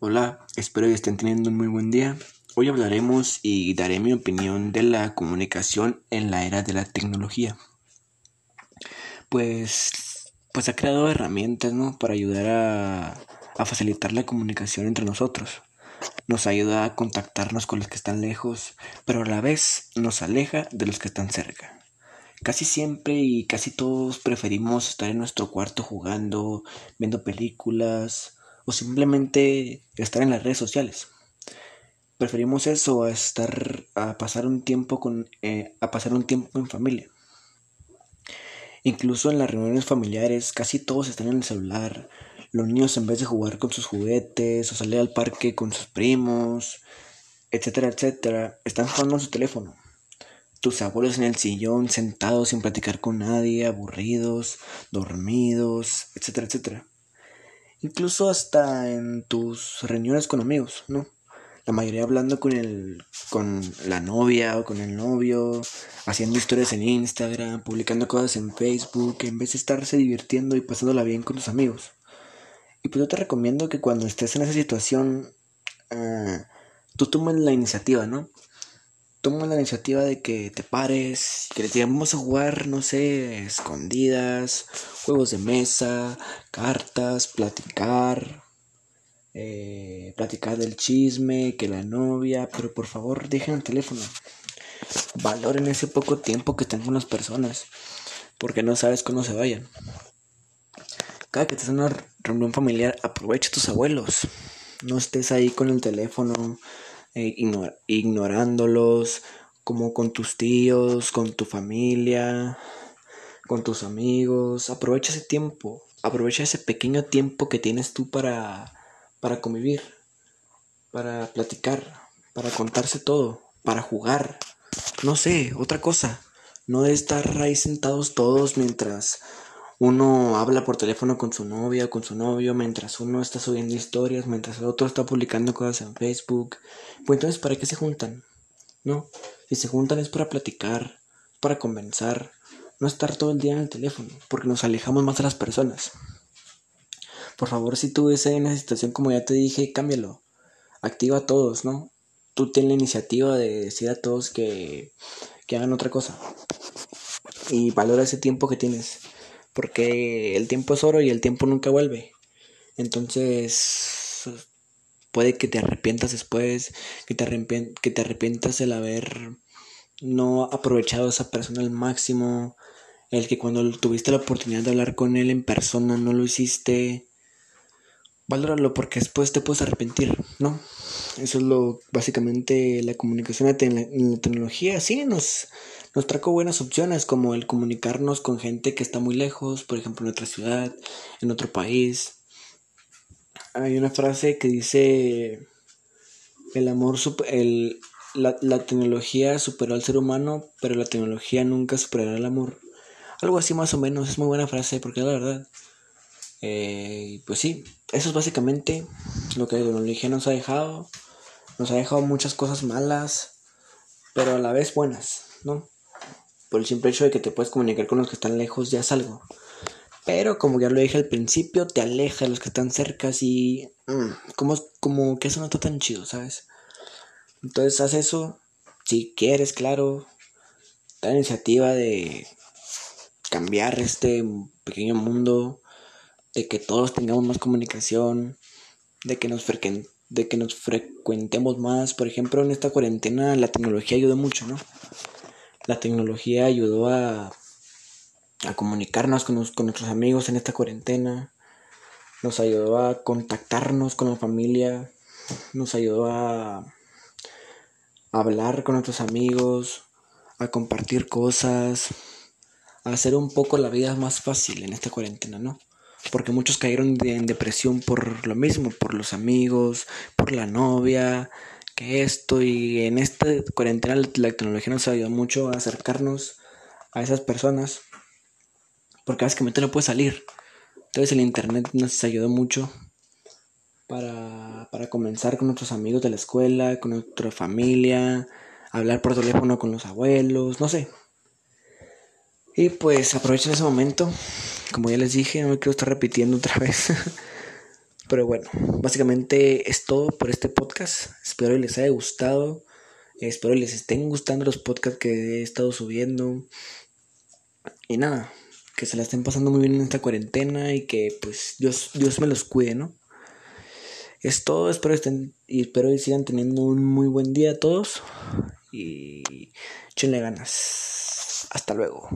Hola, espero que estén teniendo un muy buen día. Hoy hablaremos y daré mi opinión de la comunicación en la era de la tecnología. Pues, pues ha creado herramientas ¿no? para ayudar a, a facilitar la comunicación entre nosotros. Nos ayuda a contactarnos con los que están lejos, pero a la vez nos aleja de los que están cerca. Casi siempre y casi todos preferimos estar en nuestro cuarto jugando, viendo películas, o simplemente estar en las redes sociales. Preferimos eso a estar a pasar un tiempo con eh, a pasar un tiempo en familia. Incluso en las reuniones familiares casi todos están en el celular. Los niños en vez de jugar con sus juguetes o salir al parque con sus primos, etcétera, etcétera, están jugando en su teléfono. Tus abuelos en el sillón sentados sin platicar con nadie, aburridos, dormidos, etcétera, etcétera incluso hasta en tus reuniones con amigos, ¿no? La mayoría hablando con el con la novia o con el novio, haciendo historias en Instagram, publicando cosas en Facebook, en vez de estarse divirtiendo y pasándola bien con tus amigos. Y pues yo te recomiendo que cuando estés en esa situación, uh, tú tomes la iniciativa, ¿no? Toma la iniciativa de que te pares, que le digan vamos a jugar, no sé, escondidas, juegos de mesa, cartas, platicar, eh, platicar del chisme, que la novia, pero por favor dejen el teléfono. Valoren ese poco tiempo que están con las personas, porque no sabes cuándo se vayan. Cada que estés en una reunión familiar, aprovecha a tus abuelos. No estés ahí con el teléfono eh, ignorándolos, como con tus tíos, con tu familia, con tus amigos. Aprovecha ese tiempo, aprovecha ese pequeño tiempo que tienes tú para, para convivir, para platicar, para contarse todo, para jugar. No sé, otra cosa. No de estar ahí sentados todos mientras uno habla por teléfono con su novia con su novio, mientras uno está subiendo historias, mientras el otro está publicando cosas en Facebook. Pues entonces, ¿para qué se juntan? ¿No? Si se juntan es para platicar, para conversar, no estar todo el día en el teléfono, porque nos alejamos más de las personas. Por favor, si tú ves en esa situación, como ya te dije, cámbialo. Activa a todos, ¿no? Tú tienes la iniciativa de decir a todos que, que hagan otra cosa. Y valora ese tiempo que tienes porque el tiempo es oro y el tiempo nunca vuelve. Entonces, puede que te arrepientas después, que te, que te arrepientas el haber no aprovechado a esa persona al máximo, el que cuando tuviste la oportunidad de hablar con él en persona no lo hiciste. Valóralo porque después te puedes arrepentir, ¿no? Eso es lo básicamente la comunicación en la tecnología. Sí, nos, nos trajo buenas opciones como el comunicarnos con gente que está muy lejos, por ejemplo en otra ciudad, en otro país. Hay una frase que dice, el amor, el, la, la tecnología superó al ser humano, pero la tecnología nunca superará el amor. Algo así más o menos, es muy buena frase porque la verdad. Eh, pues sí, eso es básicamente lo que la tecnología nos ha dejado. Nos ha dejado muchas cosas malas, pero a la vez buenas, ¿no? Por el simple hecho de que te puedes comunicar con los que están lejos ya es algo. Pero como ya lo dije al principio, te aleja de los que están cerca y... Mm, como, como que eso no está tan chido, ¿sabes? Entonces haz eso. Si quieres, claro. La iniciativa de cambiar este pequeño mundo. De que todos tengamos más comunicación. De que nos, de que nos frecuentemos más. Por ejemplo, en esta cuarentena la tecnología ayuda mucho, ¿no? La tecnología ayudó a, a comunicarnos con, con nuestros amigos en esta cuarentena, nos ayudó a contactarnos con la familia, nos ayudó a, hablar con nuestros amigos, a compartir cosas, a hacer un poco la vida más fácil en esta cuarentena, ¿no? Porque muchos cayeron en depresión por lo mismo, por los amigos, por la novia, que esto y en esta cuarentena la tecnología nos ayudó mucho a acercarnos a esas personas porque básicamente no puede salir. Entonces el internet nos ayudó mucho para, para comenzar con nuestros amigos de la escuela, con nuestra familia, hablar por teléfono con los abuelos, no sé. Y pues aprovechen ese momento. Como ya les dije, no me quiero estar repitiendo otra vez. Pero bueno, básicamente es todo por este podcast. Espero les haya gustado. Espero les estén gustando los podcasts que he estado subiendo. Y nada, que se la estén pasando muy bien en esta cuarentena y que pues Dios, Dios me los cuide, ¿no? Es todo, espero estén y espero que sigan teniendo un muy buen día todos y échenle ganas. Hasta luego.